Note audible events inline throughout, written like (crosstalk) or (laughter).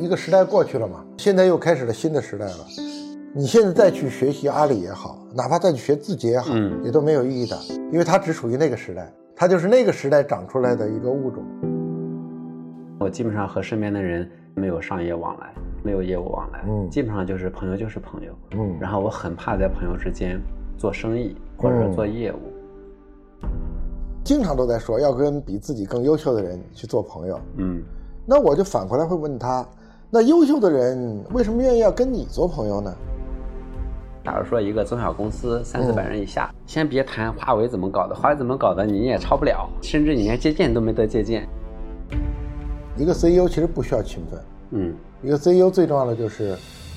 一个时代过去了嘛，现在又开始了新的时代了。你现在再去学习阿里也好，哪怕再去学字节也好，嗯也都没有意义的，因为它只属于那个时代，它就是那个时代长出来的一个物种。我基本上和身边的人没有商业往来，没有业务往来，嗯基本上就是朋友就是朋友。嗯然后我很怕在朋友之间做生意或者嗯做业务。经常都在说要跟比自己更优秀的人去做朋友，嗯，那我就反过来会问他，那优秀的人为什么愿意要跟你做朋友呢？假如说一个中小公司三嗯四百人以下，先别谈华为怎么搞的，华为怎么搞的你也超不了，甚至你连借鉴都没得借鉴。一个 CEO 其实不需要勤奋，嗯，一个 CEO 最重要的就是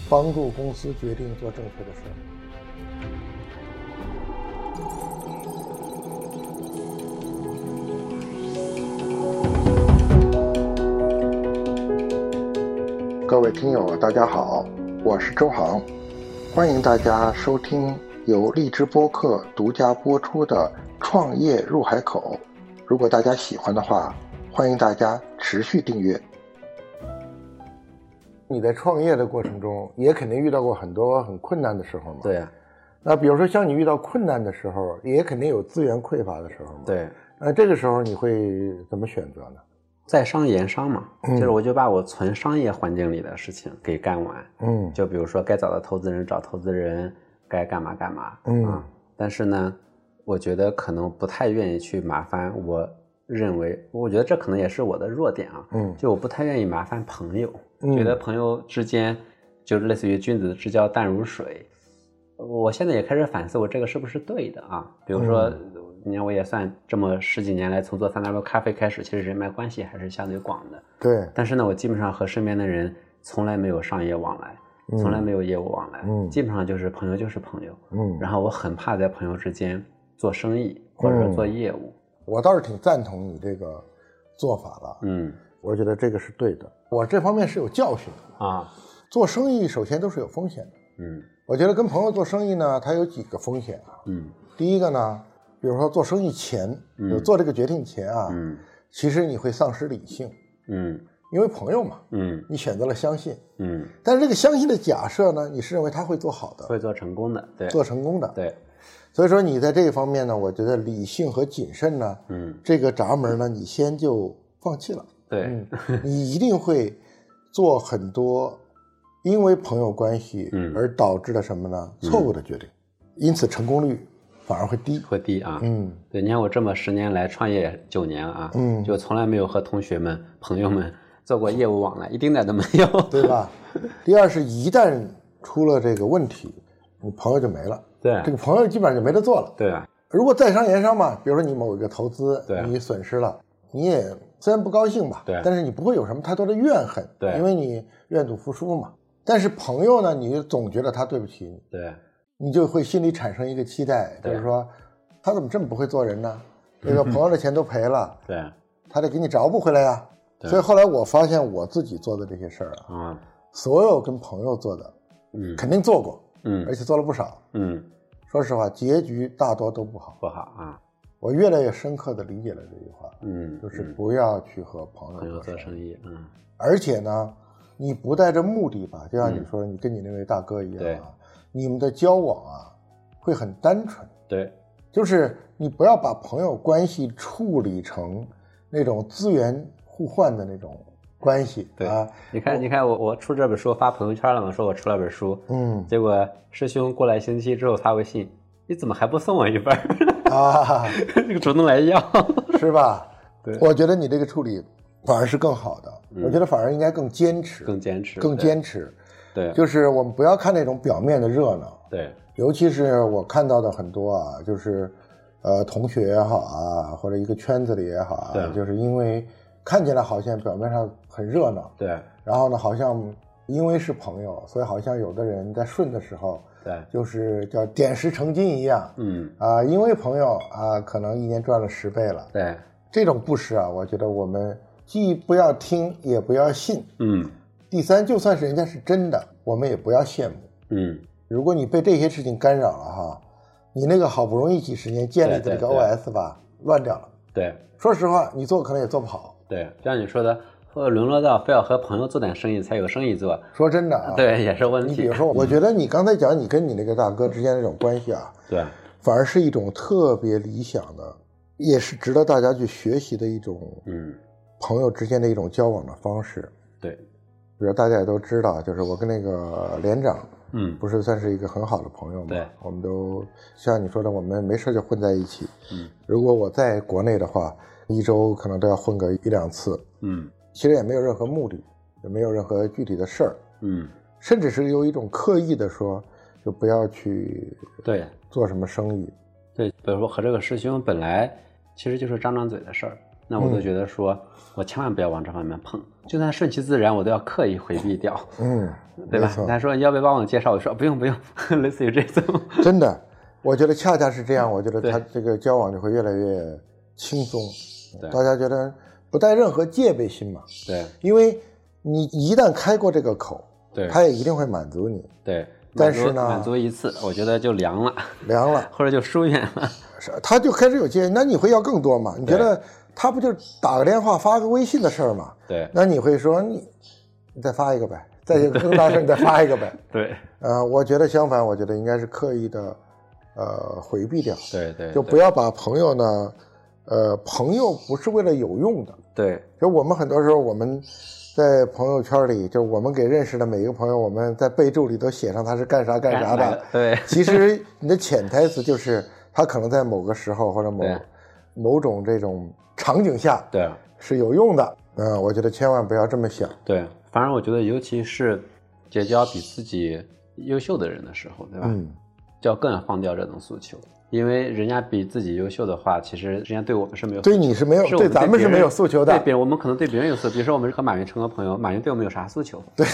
帮助公司决定做正确的事各位听友，大家好，我是周航，欢迎大家收听由荔枝播客独家播出的《创业入海口》。如果大家喜欢的话，欢迎大家持续订阅。你在创业的过程中，也肯定遇到过很多很困难的时候嘛。。对那比如说，像你遇到困难的时候，也肯定有资源匮乏的时候嘛。。对，那这个时候你会怎么选择呢？在商言商嘛，嗯就是我就把我纯商业环境里的事情给干完。嗯就比如说该找的投资人找投资人，该干嘛干嘛。嗯啊，但是呢，我觉得可能不太愿意去麻烦我认为，我觉得这可能也是我的弱点啊。嗯就我不太愿意麻烦朋友，嗯觉得朋友之间就类似于君子之交淡如水。我现在也开始反思，我这个是不是对的啊？比如说，嗯你看我也算这么十几年来，从做三大杯咖啡开始，其实人脉关系还是相对广的。对。但是呢，我基本上和身边的人从来没有商业往来，从来没有业务往来，嗯基本上就是朋友就是朋友。嗯，然后我很怕在朋友之间做生意或者做业务。我倒是挺赞同你这个做法了。嗯我觉得这个是对的。我这方面是有教训的。啊做生意首先都是有风险的。嗯我觉得跟朋友做生意呢，它有几个风险啊。嗯第一个呢，比如说做生意前，嗯就做这个决定前啊，嗯其实你会丧失理性，嗯因为朋友嘛，嗯你选择了相信，嗯，但是这个相信的假设呢，你是认为他会做好的，会做成功的，对做成功的。对，所以说你在这一方面呢，我觉得理性和谨慎呢，嗯这个闸门呢，你先就放弃了。对嗯，(laughs) 你一定会做很多因为朋友关系嗯而导致的什么呢？错误的决定，因此成功率反而会低。会低啊。嗯对，你看我这么十年来创业九年了啊，嗯就从来没有和同学们、朋友们做过业务往来，一丁点都没有。(laughs) 对吧？第二是，一旦出了这个问题，你朋友就没了，对这个朋友基本上就没得做了。对啊，如果在商言商嘛，比如说你某一个投资对，你损失了，你也虽然不高兴吧，对但是你不会有什么太多的怨恨，对因为你愿赌服输嘛。但是朋友呢，你总觉得他对不起你，对你就会心里产生一个期待，就对。是说，他怎么这么不会做人呢？这个朋友的钱都赔了，(laughs) 对。他得给你找补回来呀。对。所以后来我发现我自己做的这些事儿啊，啊，所有跟朋友做的，嗯。肯定做过，嗯而且做了不少。嗯，说实话，结局大多都不好。不好啊，我越来越深刻的理解了这句话，嗯，就是嗯。不要去和朋朋友友做生意，生意，嗯。而且呢，你不带着目的吧，就像你说，你跟你那位大哥一样啊，你们的交往啊会很单纯，对。就是你不要把朋友关系处理成那种资源互换的那种关系对。啊，你看你看我我出这本书发朋友圈了嘛，说我出了本书，嗯。结果师兄过来星期之后发微信，你怎么还不送我一份儿？啊，(laughs) 这个主动来要，是吧？(laughs) 对。我觉得你这个处理反而是更好的，我觉得反而应该更坚持，更坚持，更坚持。对。就是我们不要看那种表面的热闹，对。尤其是我看到的很多啊，就是呃同学也好啊，或者一个圈子里也好啊对，就是因为看起来好像表面上很热闹，对。然后呢，好像因为是朋友，所以好像有的人在顺的时候，对，就是叫点石成金一样。嗯。啊，因为朋友啊，可能一年赚了十倍了。对，这种不实啊，我觉得我们既不要听，也不要信。嗯第三，就算是人家是真的，我们也不要羡慕。嗯如果你被这些事情干扰了哈，你那个好不容易几十年建立的这个 OS 吧，乱掉了。对说实话，你做可能也做不好。对，就像你说的，或者沦落到非要和朋友做点生意才有生意做，说真的啊，(laughs) 对，也是问题。你比如说，(laughs) 我觉得你刚才讲你跟你那个大哥之间那种关系啊，(laughs) 对，反而是一种特别理想的，也是值得大家去学习的一种嗯，朋友之间的一种交往的方式。对，比如大家也都知道，就是我跟那个连长，嗯，不是算是一个很好的朋友嘛？对，我们都像你说的，我们没事就混在一起。嗯，如果我在国内的话，一周可能都要混个一两次。嗯，其实也没有任何目的，也没有任何具体的事儿，嗯，甚至是有一种刻意的说，就不要去对，做什么生意。对，比如说和这个师兄本来其实就是张张嘴的事儿，那我都嗯。觉得说，我千万不要往这方面碰，就算顺其自然，我都要刻意回避掉，嗯，(laughs) 对吧？他说要不要帮我介绍，我说不用不用，(laughs) 类似于这种，真的，我觉得恰恰是这样，我觉得他这个交往就会越来越轻松，对。大家觉得不带任何戒备心嘛，对。因为你一旦开过这个口，对他也一定会满足你，对，但是呢满足一次，我觉得就凉了，凉了，或者就疏远了，是他就开始有戒，那你会要更多嘛？你觉得他不就打个电话发个微信的事儿吗？对。那你会说你你再发一个呗，再有 (laughs) 更大声你再发一个呗。(laughs) 对。呃，我觉得相反，我觉得应该是刻意的，呃，回避掉，对对，就不要把朋友呢，呃，朋友不是为了有用的，对。就我们很多时候我们在朋友圈里，就我们给认识的每一个朋友，我们在备注里都写上他是干啥干啥的对。其实你的潜台词就是他可能在某个时候或者某对某种这种场景下对是有用的。嗯、我觉得千万不要这么想。对，反正我觉得尤其是结交比自己优秀的人的时候，对吧？嗯，就要更要放掉这种诉求，因为人家比自己优秀的话，其实人家对我们是没有对你是没有，对咱们是没有诉求的对。别人我们可能对别人有诉求，比如说我们和马云成为朋友，马云对我们有啥诉求？对，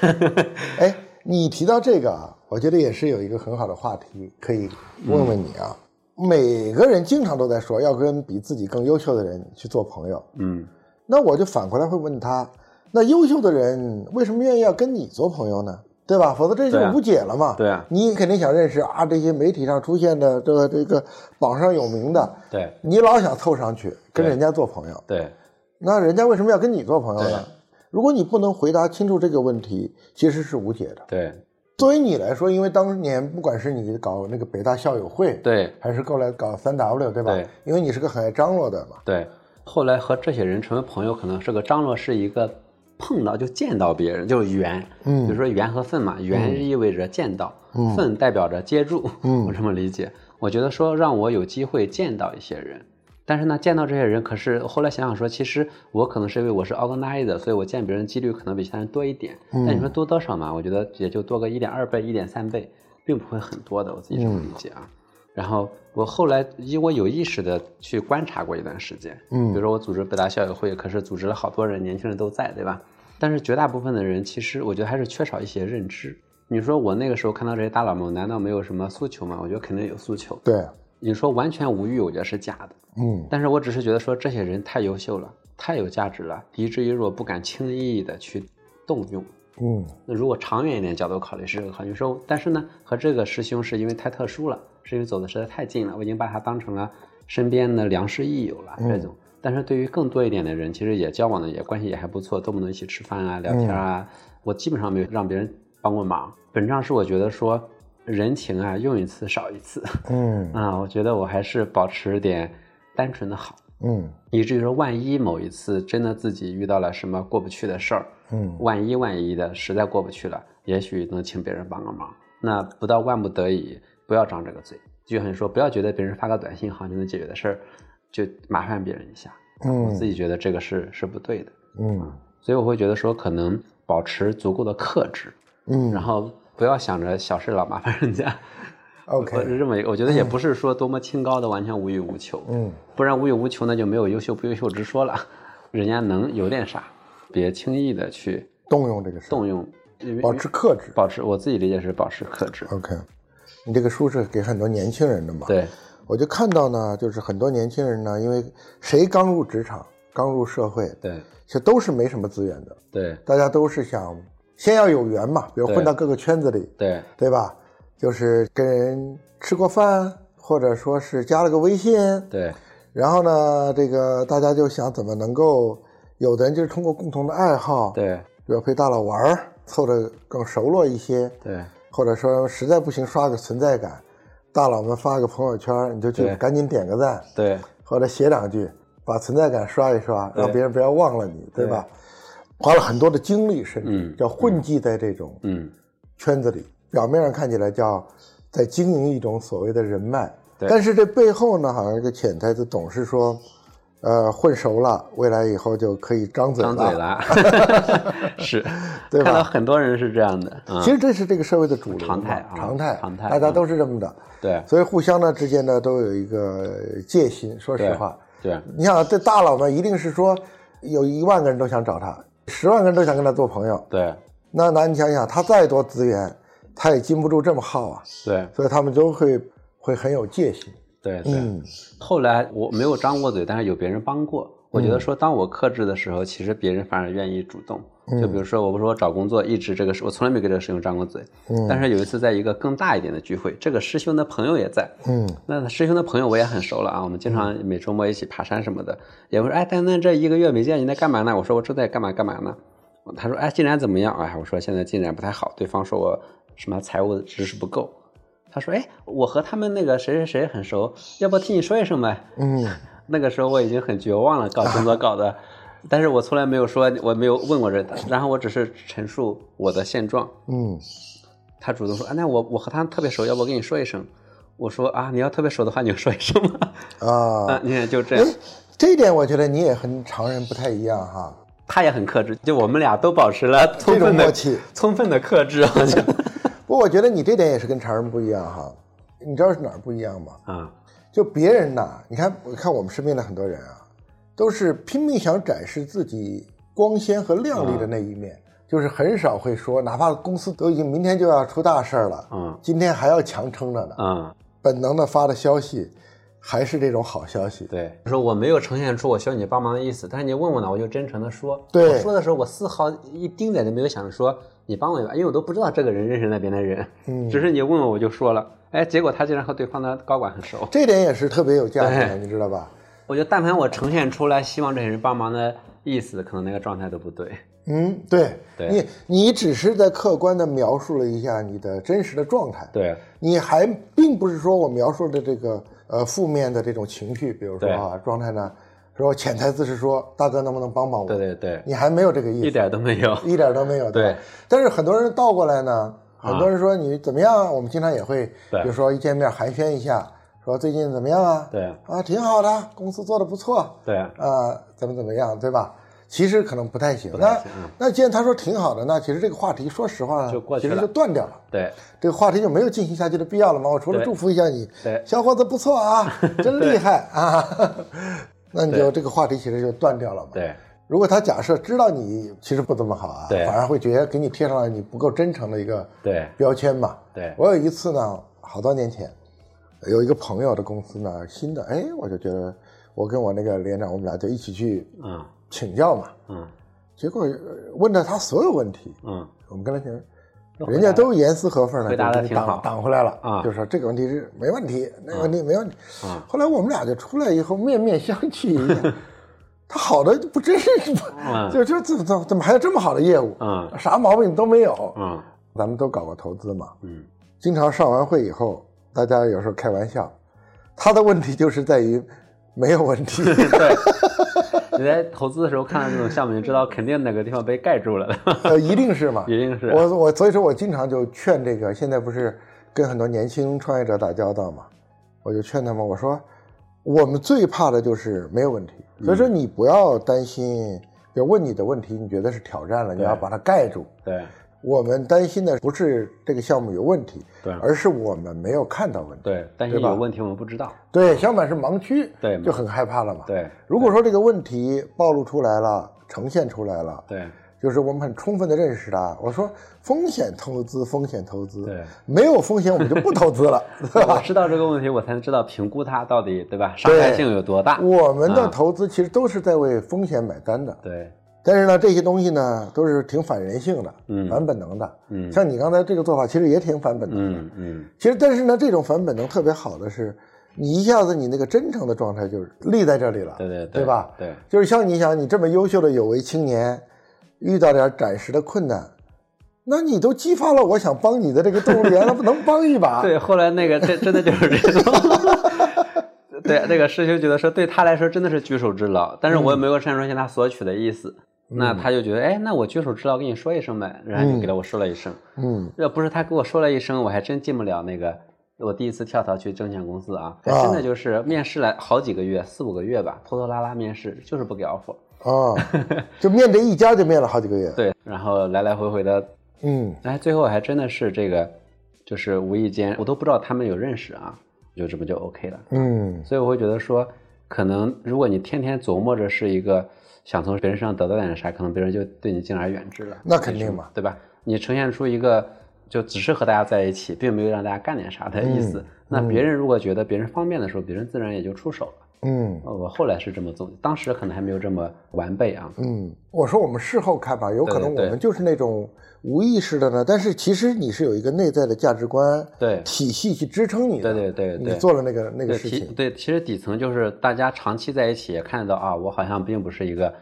(laughs) 哎，你提到这个啊，我觉得也是有一个很好的话题可以问问你啊。每个人经常都在说要跟比自己更优秀的人去做朋友，嗯，那我就反过来会问他，那优秀的人为什么愿意要跟你做朋友呢？对吧？否则这就无解了嘛。对啊你肯定想认识啊这些媒体上出现的这个这个榜上有名的，对你老想凑上去跟人家做朋友，对那人家为什么要跟你做朋友呢？如果你不能回答清楚这个问题，其实是无解的。对作为你来说，因为当年不管是你搞那个北大校友会，，对还是后来搞三 W，对吧？对因为你是个很爱张罗的嘛。对，后来和这些人成为朋友，可能是个张罗是一个碰到就见到别人，就是缘，嗯比如说缘和分嘛，缘意味着见到，嗯分代表着接住，嗯我这么理解。我觉得说让我有机会见到一些人，但是呢，见到这些人，可是后来想想说，其实我可能是因为我是 organizer，所以我见别人几率可能比其他人多一点。嗯但你说多多少嘛？我觉得也就多个一点二倍、一点三倍，并不会很多的，我自己这么理解啊。然后我后来，因为我有意识的去观察过一段时间，嗯比如说我组织北大校友会，可是组织了好多人，年轻人都在，对吧？但是绝大部分的人，其实我觉得还是缺少一些认知。你说我那个时候看到这些大佬们，难道没有什么诉求吗？我觉得肯定有诉求。对，你说完全无欲，我觉得是假的。嗯但是我只是觉得说这些人太优秀了，太有价值了，以至于我不敢轻易的去动用。嗯那如果长远一点角度考虑是这个考虑说，但是呢，和这个师兄是因为太特殊了，是因为走的实在太近了，我已经把他当成了身边的良师益友了这种。但是对于更多一点的人，其实也交往的也关系也还不错，动不动一起吃饭啊、聊天啊，我基本上没有让别人帮过忙。本质上是我觉得说人情啊，用一次少一次嗯 (laughs) 啊，我觉得我还是保持点单纯的好。嗯以至于说，万一某一次真的自己遇到了什么过不去的事儿，嗯万一万一的实在过不去了，也许能请别人帮个忙。那不到万不得已，不要张这个嘴。就像你说，不要觉得别人发个短信好像就能解决的事儿，就麻烦别人一下。嗯我自嗯己觉得这个是是不对的，嗯所以我会觉得说，可能保持足够的克制，嗯，然后不要想着小事老麻烦人家。(laughs) 我 OK，认为，我觉得也不是说多么清高的完全无欲无求，嗯不然无欲无求那就没有优秀不优秀之说了。(laughs) 人家能有点啥，别轻易的去动用这个事，动用，保持克制。保持，我自己理解是保持克制。OK，你这个书是给很多年轻人的嘛？，对我就看到呢，就是很多年轻人呢，因为谁刚入职场、刚入社会，对其实都是没什么资源的，对大家都是想先要有缘嘛，比如混到各个圈子里，对。对吧？就是跟人吃过饭，或者说是加了个微信，对。然后呢，这个大家就想怎么能够有的人就是通过共同的爱好，对。比如陪大佬玩儿，凑得更熟络一些，对。或者说实在不行刷个存在感，大佬们发个朋友圈，你就去赶紧点个赞，对。或者写两句，把存在感刷一刷，让别人不要忘了你，对吧？花了很多的精力，甚至嗯叫混迹在这种嗯圈子里，表面上看起来叫在经营一种所谓的人脉，对。但是这背后呢，好像一个潜台词总是说，呃，混熟了，未来以后就可以张嘴张嘴了，(laughs) 是，对吧？看到很多人是这样的，啊其实这是这个社会的主流常态啊常态，常态大家都是这么的，对。所以互相呢之间呢都有一个戒心。说实对。话，对。你想这大佬们一定是说有一万个人都想找他，十万个人都想跟他做朋友，对那那你想想，他再多资源，他也经不住这么耗啊，对所以他们都会会很有戒心。对对。嗯后来我没有张过嘴，但是有别人帮过。我觉得说，当我克制的时候，其实别人反而愿意主动。就比如说，我不是我找工作一直这个事，我从来没跟这个师兄张过嘴。但是有一次在一个更大一点的聚会，这个师兄的朋友也在。嗯那师兄的朋友我也很熟了啊，我们经常每周末一起爬山什么的。也会说，哎，丹丹这一个月没见你在干嘛呢？我说我正在干嘛干嘛呢。他说，哎，进展怎么样？哎，我说现在进展不太好。对方说我什么财务知识不够。他说，哎，我和他们那个谁谁谁很熟，要不替你说一声呗？嗯 (laughs) 那个时候我已经很绝望了，搞工作搞的，但是我从来没有说，我没有问过这，然后我只是陈述我的现状。嗯他主动说，啊，那我我和他特别熟，要不我跟你说一声？我说啊，你要特别熟的话，你就说一声吧。啊 (laughs) 啊，，你看就这样哎，，这一点我觉得你也和常人不太一样哈。他也很克制，就我们俩都保持了充分的默契充分的克制，好像 (laughs) 不过我觉得你这点也是跟常人不一样哈。你知道是哪儿不一样吗？啊，就别人呐，你看，我看我们身边的很多人啊，都是拼命想展示自己光鲜和亮丽的那一面，就是很少会说，哪怕公司都已经明天就要出大事儿了，嗯今天还要强撑着呢，嗯，本能的发的消息，还是这种好消息。对，说我没有呈现出我需要你帮忙的意思，但是你问我呢，我就真诚的说。对我说的时候，我丝毫一丁点都没有想着说你帮我一把，因为我都不知道这个人认识那边的人，嗯只是你问我我就说了，哎，结果他竟然和对方的高管很熟。这点也是特别有价值的，你知道吧？我觉得但凡我呈现出来希望这些人帮忙的意思，可能那个状态都不对。嗯，对，对你你只是在客观的描述了一下你的真实的状态，对你还并不是说我描述的这个呃负面的这种情绪，比如说啊状态呢，说潜台词是说大哥能不能帮帮我？对对对，你还没有这个意思，一点都没有。一点都没有。(laughs) 对吧，但是很多人倒过来呢，很多人说你怎么样啊？我们经常也会，对比如说一见面寒暄一下，说最近怎么样啊？对啊，挺好的，公司做的不错，对啊，怎么怎么样，对吧？其实可能不太行。太那嗯那既然他说挺好的，那其实这个话题，说实话呢，就过去了其实就断掉了。对这个话题就没有进行下去的必要了嘛？我除了祝福一下你，对小伙子不错啊，(laughs) 真厉害啊，(laughs) 那你就这个话题其实就断掉了嘛。对如果他假设知道你其实不怎么好啊，对反而会觉得给你贴上了你不够真诚的一个对标签嘛。对我有一次呢，好多年前，有一个朋友的公司呢，新的，哎，我就觉得我跟我那个连长，我们俩就一起去嗯。请教嘛，嗯。结果呃问了他所有问题，嗯。我们跟他讲，人家都严丝合缝的回答得就给你挡挺好。挡回来了啊就说这个问题是没问题，那个问题没问题。嗯。后来我们俩就出来以后面面相觑一下，(laughs) 他好的不真是 (laughs) 嗯。就就怎怎怎么还有这么好的业务？嗯。啥毛病都没有。嗯。咱们都搞过投资嘛，嗯。经常上完会以后，大家有时候开玩笑，他的问题就是在于没有问题。(laughs) 对。你在投资的时候看到这种项目，你就知道肯定哪个地方被盖住了，(laughs) 呃，一定是嘛，一定是。我我所以说我经常就劝这个，现在不是跟很多年轻创业者打交道嘛，我就劝他们，我说我们最怕的就是没有问题，所以说你不要担心，就问你的问题，你觉得是挑战了，你要把它盖住。对我们担心的不是这个项目有问题，对而是我们没有看到问题。对，担心对吧有问题我们不知道。对，相反是盲区，对就很害怕了嘛。，对如果说这个问题暴露出来了，呈现出来了，对就是我们很充分的认识它。我说风险投资，风险投资，对，没有风险我们就不投资了，对吧？我 (laughs) 知道这个问题，我才能知道评估它到底对吧，伤害性有多大。我们的啊投资其实都是在为风险买单的，对，但是呢，这些东西呢都是挺反人性的，嗯反本能的。嗯像你刚才这个做法，其实也挺反本能的。嗯嗯其实，但是呢，这种反本能特别好的是，你一下子你那个真诚的状态就是立在这里了，对对对吧？对，就是像你想，你这么优秀的有为青年，遇到点暂时的困难，那你都激发了我想帮你的这个动力啊，那不能帮一把？对，后来那个这真的就是这种。(laughs) 对，那个师兄觉得说，对他来说真的是举手之劳，但是我也没有擅长向他索取的意思。那他就觉得，哎，那我举手之劳跟你说一声呗，然后就给了我说了一声。嗯，要不是他给我说了一声，我还真进不了那个。我第一次跳槽去证券公司啊，真的就是面试了好几个月，四五个月吧，拖拖拉拉面试，就是不给 offer。哦，就面这一家就面了好几个月。(laughs) 对，然后来来回回的，嗯，哎，最后还真的是这个，就是无意间，我都不知道他们有认识啊，就这么就 OK 了。嗯，所以我会觉得说，可能如果你天天琢磨着是一个想从别人身上得到点啥，可能别人就对你敬而远之了。那肯定嘛，对吧？你呈现出一个。就只是和大家在一起，并没有让大家干点啥的意思。那别人如果觉得别人方便的时候，别人自然也就出手了。嗯，我后来是这么做，当时可能还没有这么完备啊。嗯，我说我们事后看吧，有可能我们就是那种无意识的呢，但是其实你是有一个内在的价值观、对体系去支撑你的。对对对，你做了那个那个事情。对，其实底层就是大家长期在一起也看得到啊，我好像并不是一个。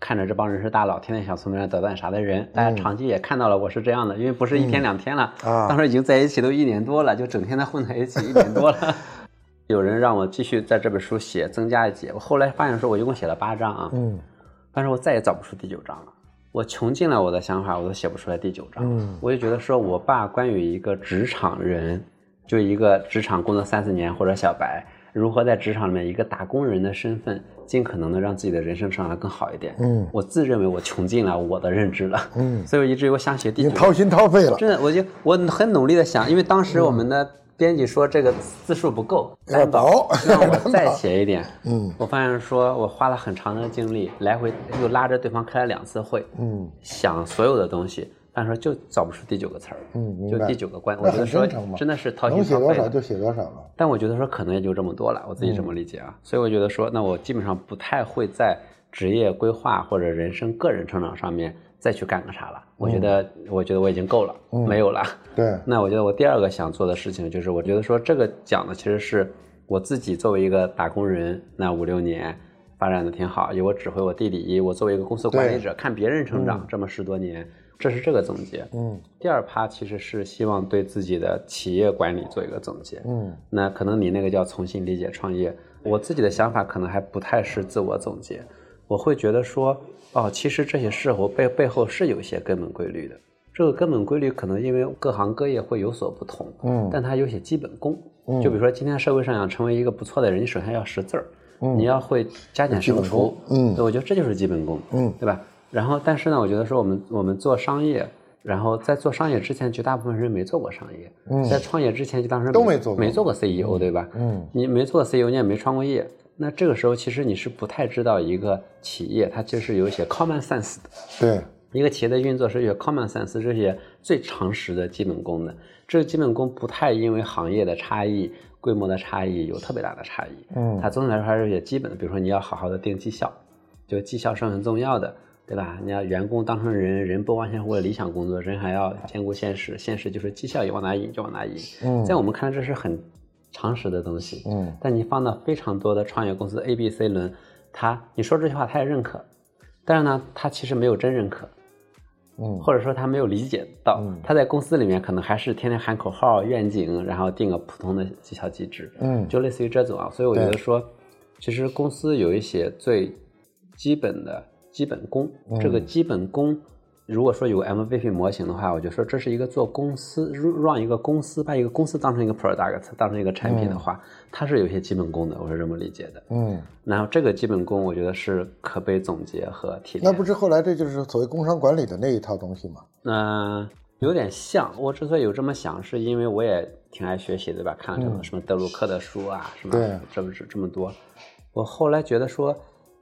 看着这帮人是大佬，天天想从别人得到啥的人，大家长期也看到了我是这样的，因为不是一天两天了，当时已经在一起都一年多了，就整天的混在一起一年多了。(laughs) 有人让我继续在这本书写增加一节，我后来发现说，我一共写了八章啊，嗯，但是我再也找不出第九章了，我穷尽了我的想法，我都写不出来第九章。嗯，我就觉得说我爸关于一个职场人，就一个职场工作三四年或者小白。如何在职场里面一个打工人的身份，尽可能的让自己的人生生涯更好一点？嗯，我自认为我穷尽了我的认知了。嗯，所以我一直我想写第九，掏心掏肺了。真的，我就我很努力的想，因为当时我们的编辑说这个字数不够，单薄，让我 (laughs) 再写一点。嗯，我发现说我花了很长的精力，来回又拉着对方开了两次会。嗯，想所有的东西。但是就找不出第九个词儿，嗯，就第九个关，我觉得说真的是掏心掏肺。能写多少就写多少了。但我觉得说可能也就这么多了，我自己这么理解啊。所以我觉得说，那我基本上不太会在职业规划或者人生个人成长上面再去干个啥了。我觉得，我觉得我已经够了，没有了。对。(laughs) 那我觉得我第二个想做的事情就是，我觉得说这个讲的其实是我自己作为一个打工人，那五六年发展的挺好，有我指挥我弟弟，我作为一个公司管理者看别人成长这么十多年。这是这个总结，嗯，第二趴其实是希望对自己的企业管理做一个总结，嗯，那可能你那个叫重新理解创业，我自己的想法可能还不太是自我总结，我会觉得说，哦，其实这些事我背背后是有一些根本规律的，这个根本规律可能因为各行各业会有所不同，嗯，但它有些基本功，就比如说今天社会上想成为一个不错的人，你首先要识字儿，嗯，你要会加减乘除，嗯，我觉得这就是基本功，嗯，对吧？然后，但是呢，我觉得说我们我们做商业，然后在做商业之前，绝大部分人没做过商业。嗯，在创业之前，就当时都没做过，没做过 CEO，对吧？嗯，你没做过 CEO，你也没创过业，那这个时候其实你是不太知道一个企业它其实有一些 common sense 的。对，一个企业的运作是有 common sense 这些最常识的基本功的。这个基本功不太因为行业的差异、规模的差异有特别大的差异。嗯，它总体来说还是有些基本的，比如说你要好好的定绩效，就绩效是很重要的。对吧？你要员工当成人，人不完全为了理想工作，人还要兼顾现实。现实就是绩效也往哪引就往哪引。嗯，在我们看来这是很常识的东西。嗯，但你放到非常多的创业公司 A、B、C 轮，他你说这句话他也认可，但是呢，他其实没有真认可。嗯，或者说他没有理解到，他在公司里面可能还是天天喊口号、愿景，然后定个普通的绩效机制。嗯，就类似于这种啊。所以我觉得说，其实公司有一些最基本的。基本功，这个基本功，如果说有 MVP 模型的话，我就说这是一个做公司让一个公司把一个公司当成一个 product，当成一个产品的话，它是有些基本功的，我是这么理解的。嗯，然后这个基本功，我觉得是可被总结和提炼。那不是后来这就是所谓工商管理的那一套东西吗？嗯，有点像。我之所以有这么想，是因为我也挺爱学习，对吧？看了什么什么德鲁克的书啊，什么这么这这么多。我后来觉得说。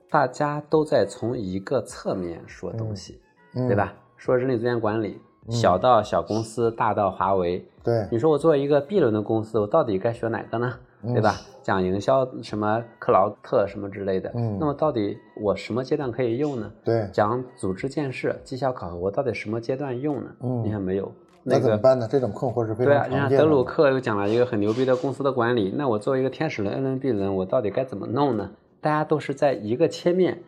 大家都在从一个侧面说东西，对吧？说人力资源管理，小到小公司，大到华为。对，你说我作为一个 B 轮的公司，我到底该学哪个呢？对吧？讲营销什么克劳特什么之类的。嗯，那么到底我什么阶段可以用呢？对，讲组织建设、绩效考核，我到底什么阶段用呢？嗯，你看没有？那个怎么办呢？这种困惑是非对啊，常常见的。人家德鲁克又讲了一个很牛逼的公司的管理，那我作为一个天使轮、N 轮、B 轮，我到底该怎么弄呢？大家都是在一个切面，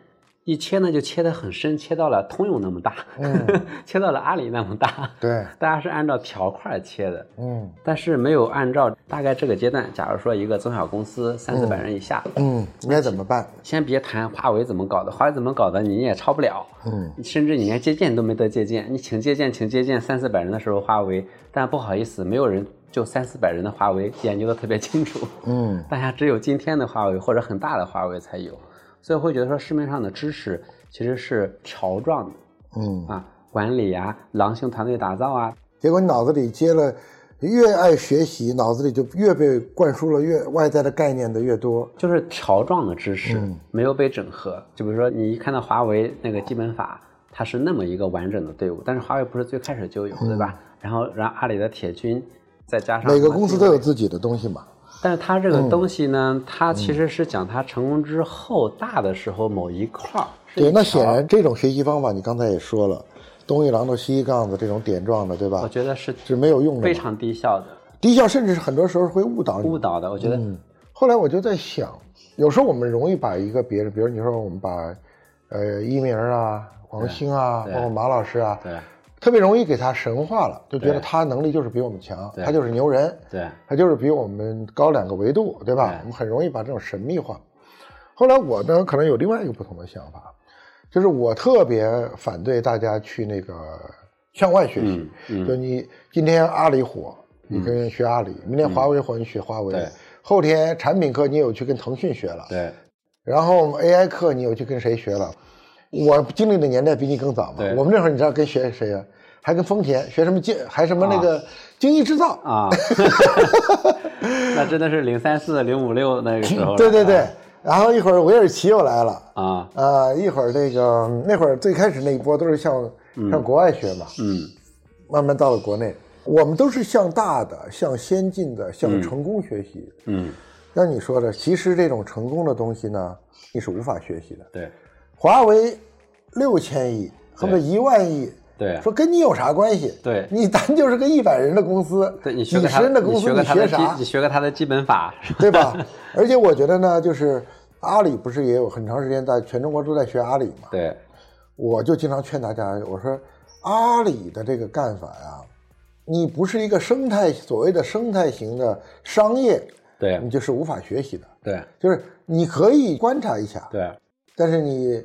一切呢就切得很深，切到了通用那么大，嗯。(laughs) 切到了阿里那么大，对，(laughs) 大家是按照条块切的，嗯。但是没有按照大概这个阶段，假如说一个中小公司三四百人以下，嗯，应该怎么办？先别谈华为怎么搞的，华为怎么搞的你也超不了，嗯。甚至你连借鉴都没得借鉴，你请借鉴请借鉴三四百人的时候，华为，但不好意思，没有人就三四百人的华为研究的特别清楚，嗯。(laughs) 大家只有今天的华为或者很大的华为才有，所以会觉得说市面上的知识其实是条状的嗯，啊，管理啊，狼性团队打造啊，结果你脑子里接了，越爱学习，脑子里就越被灌输了越外在的概念的越多。就是条状的知识嗯没有被整合。就比如说，你一看到华为那个基本法，它是那么一个完整的队伍，但是华为不是最开始就有，对吧？然后，然后阿里的铁军，再加上嗯每个公司都有自己的东西嘛。但是他这个东西嗯呢，它其实是讲他成功之后大的时候某一块儿。对，那显然这种学习方法，你刚才也说了，东一榔头西一杠子这种点状的，对吧？我觉得是是没有用的，非常低效的、低效，甚至是很多时候会误导你。误导的。我觉得嗯，后来我就在想，有时候我们容易把一个别人，比如你说我们把，呃，一鸣啊、王兴啊，包括马老师啊，对特别容易给他神化了，就觉得对他能力就是比我们强，对他就是牛人，对他就是比我们高两个维度，对吧？对我们很容易把这种神秘化。后来我呢，可能有另外一个不同的想法，就是我特别反对大家去那个向外学习，嗯嗯就你今天阿里火，你跟人学阿里；明天华为火，你学华为；对后天产品课你有去跟腾讯学了，对然后 AI 课你有去跟谁学了？我经历的年代比你更早嘛。我们那会儿你知道跟学谁呀、还跟丰田学什么经，还什么那个精益制造。啊，(laughs) (laughs) 那真的是零三四、零五六那个时候。对对对，然后一会儿韦尔奇又来了，啊，啊，一会儿这个那会儿最开始那一波都是向向国外学嘛，嗯慢慢到了国内，我们都是向大的、向先进的、向成功学习。嗯，像你说的，其实这种成功的东西呢，你是无法学习的。对华为六千亿，恨不得一万亿，对说跟你有啥关系？对你咱就是个一百人的公司，对，你学几个十人的公司，你学啥你？学个他的基本法，(laughs) 对吧？而且我觉得呢，就是阿里不是也有很长时间在全中国都在学阿里嘛？对我就经常劝大家，我说阿里的这个干法呀，你不是一个生态所谓的生态型的商业，对你就是无法学习的。对就是你可以观察一下，对但是你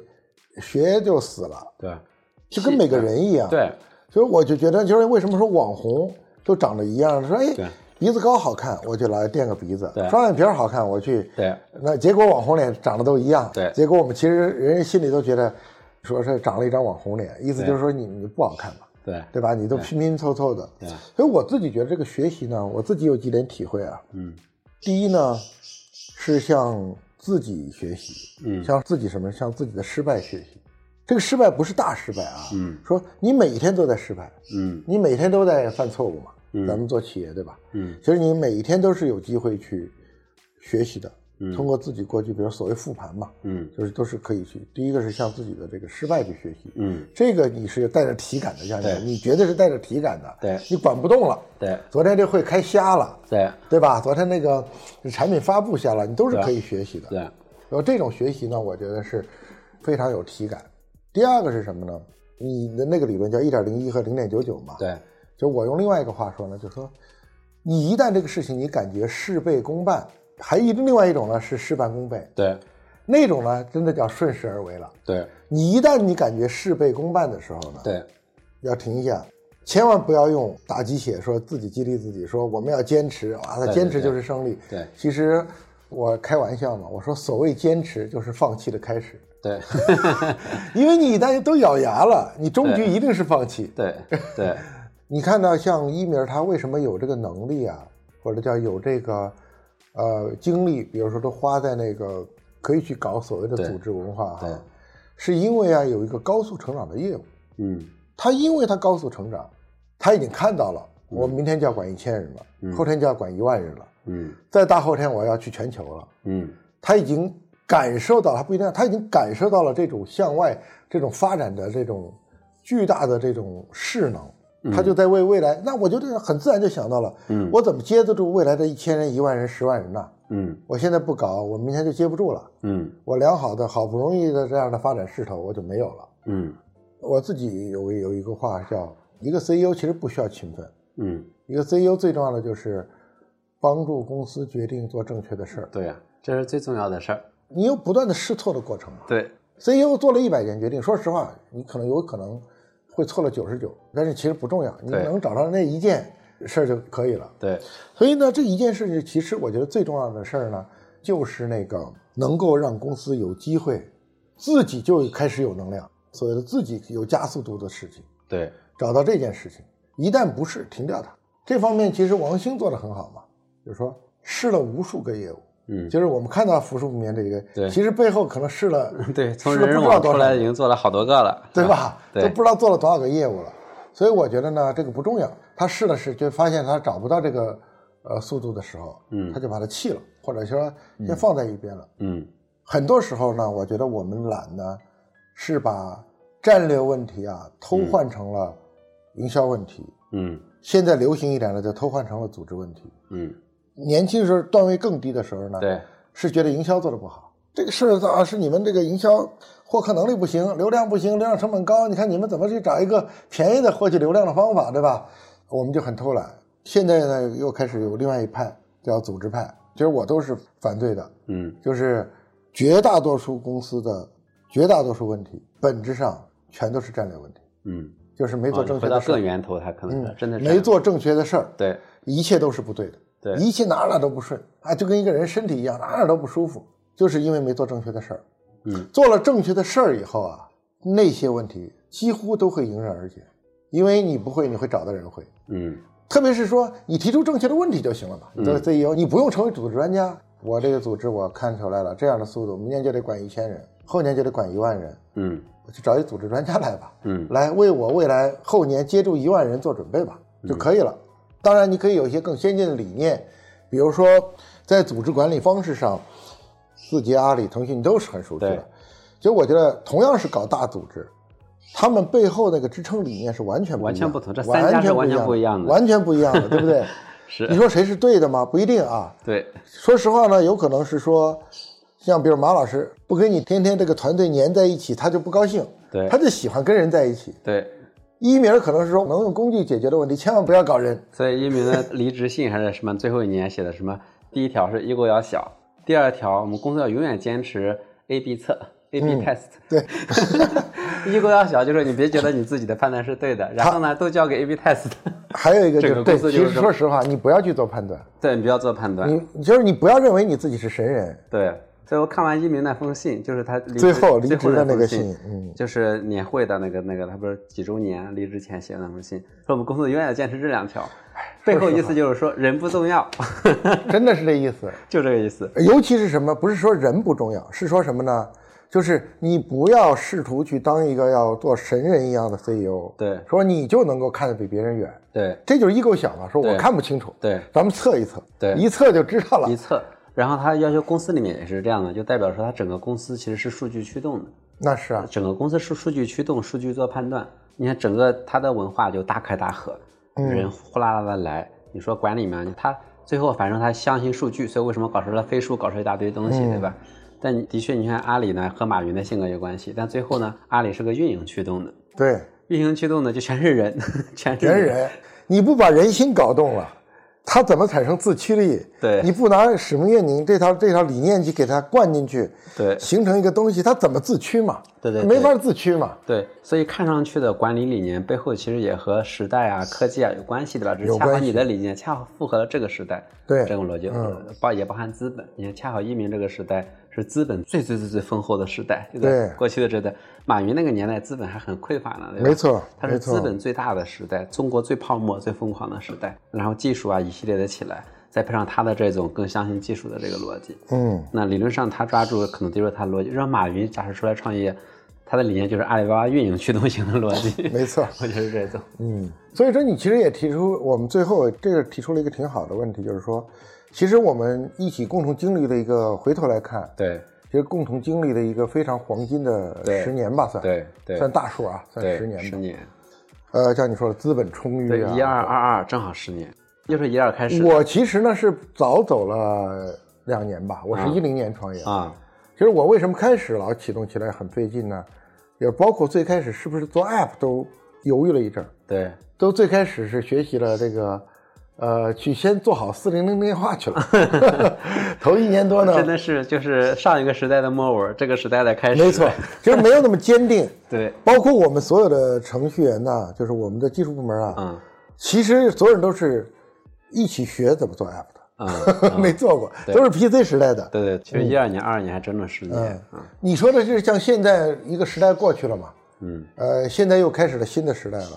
学就死了，对就跟每个人一样。，对所以我就觉得，就是为什么说网红都长得一样？说哎，鼻子高好看，我就来垫个鼻子；对双眼皮儿好看，我去。对那结果网红脸长得都一样，对结果我们其实人人心里都觉得，说是长了一张网红脸，意思就是说你你不好看嘛，对对吧？你都拼拼凑凑的。对所以我自己觉得这个学习呢，我自己有几点体会啊。嗯第一呢，是向自己学习，嗯向自己什么？向自己的失败学习。这个失败不是大失败啊，嗯说你每一天都在失败，嗯你每天都在犯错误嘛。嗯咱们做企业对吧？嗯其实你每一天都是有机会去学习的，嗯通过自己过去，比如所谓复盘嘛，嗯就是都是可以去。第一个是向自己的这个失败去学习，嗯这个你是带着体感的，像对你，你绝对是带着体感的，对你管不动了。对昨天这会开瞎了，对对吧？昨天那个产品发布瞎了，你都是可以学习的。对然后这种学习呢，我觉得是非常有体感。第二个是什么呢？你的那个理论叫一点零一和零点九九嘛。，对就我用另外一个话说呢，就是说，你一旦这个事情你感觉事倍功半，还一另外一种呢是事半功倍，对。那种呢真的叫顺势而为了。对。你一旦你感觉事倍功半的时候呢，对。要停一下，千万不要用打鸡血，说自己激励自己，说我们要坚持，哇，那坚持就是胜利。对。其实我开玩笑嘛，我说所谓坚持就是放弃的开始，对。(laughs) 因为你一旦都咬牙了，你终局一定是放弃。对对。(laughs) 你看到像一鸣他为什么有这个能力啊，或者叫有这个呃精力，比如说都花在那个可以去搞所谓的组织文化哈，是因为啊有一个高速成长的业务。嗯他因为他高速成长，他已经看到了，我明天就要管一千人了，嗯后天就要管一万人了，嗯再大后天我要去全球了。嗯他已经感受到，他不一定，他已经感受到了这种向外、这种发展的这种巨大的这种势能。他就在为未来，那我就很自然就想到了，嗯我怎么接得住未来的一千人、一万人、十万人呢？嗯我现在不搞，我明天就接不住了。嗯我良好的、好不容易的这样的发展势头，我就没有了。嗯我自己有有一个话叫，一个 CEO 其实不需要勤奋，嗯，一个 CEO 最重要的就是帮助公司决定做正确的事儿。对呀，这是最重要的事儿。你有不断的试错的过程嘛对，？CEO 做了一百件决定，说实话，你可能有可能会错了九十九，但是其实不重要，你能找到那一件事儿就可以了。对，所以呢，这一件事情，其实我觉得最重要的事儿呢，就是那个能够让公司有机会，自己就开始有能量，所谓的自己有加速度的事情，对，找到这件事情，一旦不是，停掉它。这方面其实王兴做的很好嘛，就是说试了无数个业务，嗯，就是我们看到福数棉这个，对其实背后可能试了，(laughs) 对，从人人网出来已经做了好多个了，对吧？对都不知道做了多少个业务了。所以我觉得呢，这个不重要。他试了试，就发现他找不到这个呃速度的时候，嗯他就把它弃了，或者说先放在一边了。嗯很多时候呢，我觉得我们懒呢，是把战略问题啊偷换成了营销问题。嗯现在流行一点的，就偷换成了组织问题。嗯，年轻时候段位更低的时候呢，对，是觉得营销做的不好。这个事儿啊，是你们这个营销获客能力不行，流量不行，流量成本高。你看你们怎么去找一个便宜的获取流量的方法，对吧？我们就很偷懒。现在呢，又开始有另外一派叫组织派，其实我都是反对的。嗯就是绝大多数公司的绝大多数问题，本质上全都是战略问题，嗯，就是没哦做正确回到的事儿，更源头，它可能真的是没做正确的事儿，对一切都是不对的。对一切哪哪都不顺啊，就跟一个人身体一样，哪哪都不舒服，就是因为没做正确的事儿。嗯做了正确的事儿以后啊，那些问题几乎都会迎刃而解，因为你不会，你会找到人会。嗯特别是说你提出正确的问题就行了嘛。你作为嗯 CEO，你不用成为组织专家。我这个组织我看出来了，这样的速度，明年就得管一千人，后年就得管一万人，嗯我去找一组织专家来吧，嗯来为我未来后年接住一万人做准备吧，就可以了。当然，你可以有一些更先进的理念，比如说在组织管理方式上，字节、阿里、腾讯都是很熟悉对的。就我觉得，同样是搞大组织，他们背后那个支撑理念是完全不一样完全不同这三家是完全不一样的完全不一样的，对不对？(laughs) 是你说谁是对的吗？不一定啊。对说实话呢，有可能是说，像比如马老师不跟你天天这个团队粘在一起，他就不高兴，对他就喜欢跟人在一起。对，一鸣可能是说能用工具解决的问题，千万不要搞人。所以一鸣的离职信还是什么？最后一年写的什么？第一条是 ego 要小，第二条我们公司要永远坚持 A/B 测，A/B 嗯 test。对，(laughs) ego 要小，就是你别觉得你自己的判断是对的，然后呢都交给 A/B test。(laughs) 还有一个就是对，其实说实话，你不要去做判断，对你不要做判断。你就是你不要认为你自己是神人。对，所以我看完一鸣那封信，就是他离最后离职的那个信信嗯就是年会的那个那个，他不是几周年离职前写的那封信，说我们公司永远要坚持这两条，背后意思就是说人不重要，(laughs) 真的是这意思。就这个意思。尤其是什么？不是说人不重要，是说什么呢？就是你不要试图去当一个要做神人一样的 CEO，对说你就能够看得比别人远，对这就是 ego 小嘛。说我看不清楚，对，咱们测一测，对一测就知道了一。测，然后他要求公司里面也是这样的，就代表说他整个公司其实是数据驱动的，那是啊，整个公司是数据驱动，数据做判断。你看整个他的文化就大开大合，人呼啦啦的来。你说管理嘛，他最后反正他相信数据，所以为什么搞出了飞书，搞出一大堆东西，对吧？但你的确，你看阿里呢和马云的性格有关系，但最后呢，阿里是个运营驱动的，对，运营驱动的就全是人，(laughs) 全是人人，你不把人心搞动了，他怎么产生自驱力？对你不拿使命愿景这套这套理念去给他灌进去，对形成一个东西，他怎么自驱嘛？对对对没法自驱嘛。对，所以看上去的管理理念背后其实也和时代啊、科技啊有关系，对吧？只是恰好你的理念恰好符合了这个时代，对这种逻辑，嗯包也包含资本。你看，恰好一鸣这个时代是资本最最最最丰厚的时代？对过去的这代，马云那个年代资本还很匮乏呢，对吧？没错它是资本最大的时代，中国最泡沫、最疯狂的时代，然后技术啊一系列的起来，再配上他的这种更相信技术的这个逻辑，嗯，那理论上他抓住可能就是他的逻辑，让马云假设出来创业，他的理念就是阿里巴巴运营驱动型的逻辑，(laughs) 没错。我觉得是这种。嗯，所以说你其实也提出，我们最后这个提出了一个挺好的问题，就是说，其实我们一起共同经历的一个，回头来看，对其实共同经历的一个非常黄金的十年吧，算对对算大数啊，算，十年吧。十年，呃，像你说的资本充裕对，啊，一二二二正好十年，又是一二开始我其实呢是早走了两年吧，我是啊一零年创业的。啊，其实我为什么开始老启动起来很费劲呢？也包括最开始是不是做 app 都犹豫了一阵儿，对，都最开始是学习了这个，呃，去先做好四零零电话去了。(laughs) 头一年多呢，真的是就是上一个时代的末尾，这个时代的开始。没错，其实没有那么坚定。(laughs) 对，包括我们所有的程序员呐，就是我们的技术部门啊，嗯其实所有人都是一起学怎么做 app 嗯，的，(laughs) 没做过，都是 PC 时代的。对对，其实一二年、二二年还整整十年。嗯你说的是像现在一个时代过去了嘛？嗯，呃，现在又开始了新的时代了。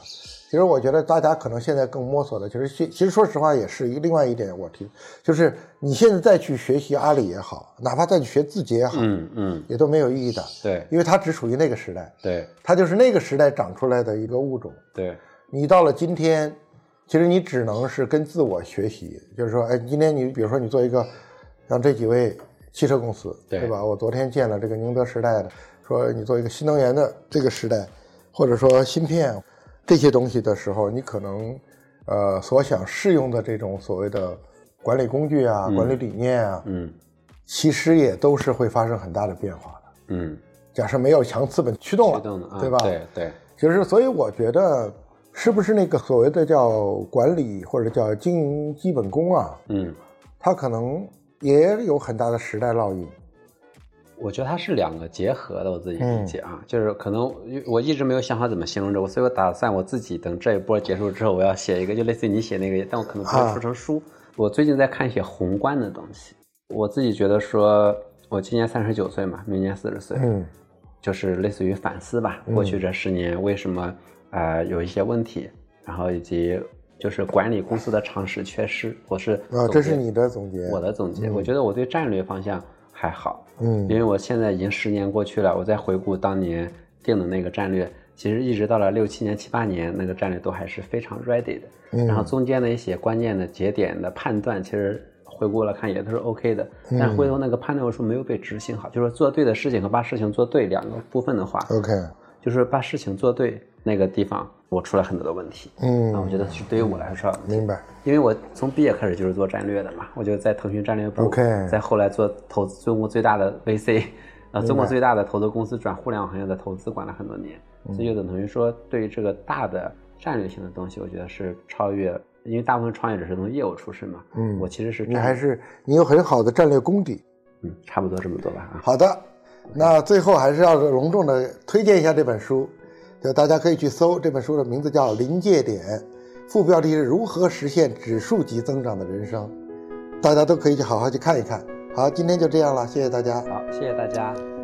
其实我觉得大家可能现在更摸索的，其实其其实说实话也是一个另外一点，我提就是你现在再去学习阿里也好，哪怕再去学字节也好，嗯嗯，也都没有意义的，对因为它只属于那个时代，对它就是那个时代长出来的一个物种。对，你到了今天，其实你只能是跟自我学习，就是说，哎，今天你比如说你做一个，像这几位汽车公司，对吧？我昨天见了这个宁德时代的，说你做一个新能源的这个时代，或者说芯片这些东西的时候，你可能呃所想适用的这种所谓的管理工具啊、管理理念啊，嗯其实也都是会发生很大的变化的。嗯，假设没有强资本驱动了，动啊，对吧？对对，就是，所以我觉得，是不是那个所谓的叫管理或者叫经营基本功啊，嗯，它可能也有很大的时代烙印。我觉得它是两个结合的，我自己嗯理解啊，就是可能我一直没有想好怎么形容这个，所以我打算我自己等这一波结束之后，我要写一个，就类似于你写那个，但我可能不会出成书。我最近在看一些宏观的东西，我自己觉得说，我今年三十九岁嘛，明年四十岁，嗯就是类似于反思吧，过去这十年为什么呃有一些问题，然后以及就是管理公司的常识缺失，我是啊，这是你的总结。我的总结。我觉得我对战略方向还好，嗯因为我现在已经十年过去了，我再回顾当年定的那个战略，其实一直到了六七年、七八年，那个战略都还是非常 ready 的。嗯然后中间的一些关键的节点的判断，其实回顾了看也都是 OK 的。但回头那个判断有时候没有被执行好，就是做对的事情和把事情做对两个部分的话，，OK，就是把事情做对那个地方，我出了很多的问题。嗯那我觉得是对于我来说，明白。因为我从毕业开始就是做战略的嘛，我就在腾讯战略部 OK 在后来做投资中国最大的 VC，啊，中国最大的投资公司转互联网行业的投资管了很多年，嗯所以就等于说对于这个大的战略性的东西，我觉得是超越，因为大部分创业者是从业务出身嘛，嗯我其实是你还是你有很好的战略功底。嗯，差不多这么多吧啊，好的，那最后还是要隆重的推荐一下这本书，就大家可以去搜这本书的名字叫《临界点》，副标题是如何实现指数级增长的人生，大家都可以去好好去看一看。好，今天就这样了，谢谢大家。好，谢谢大家。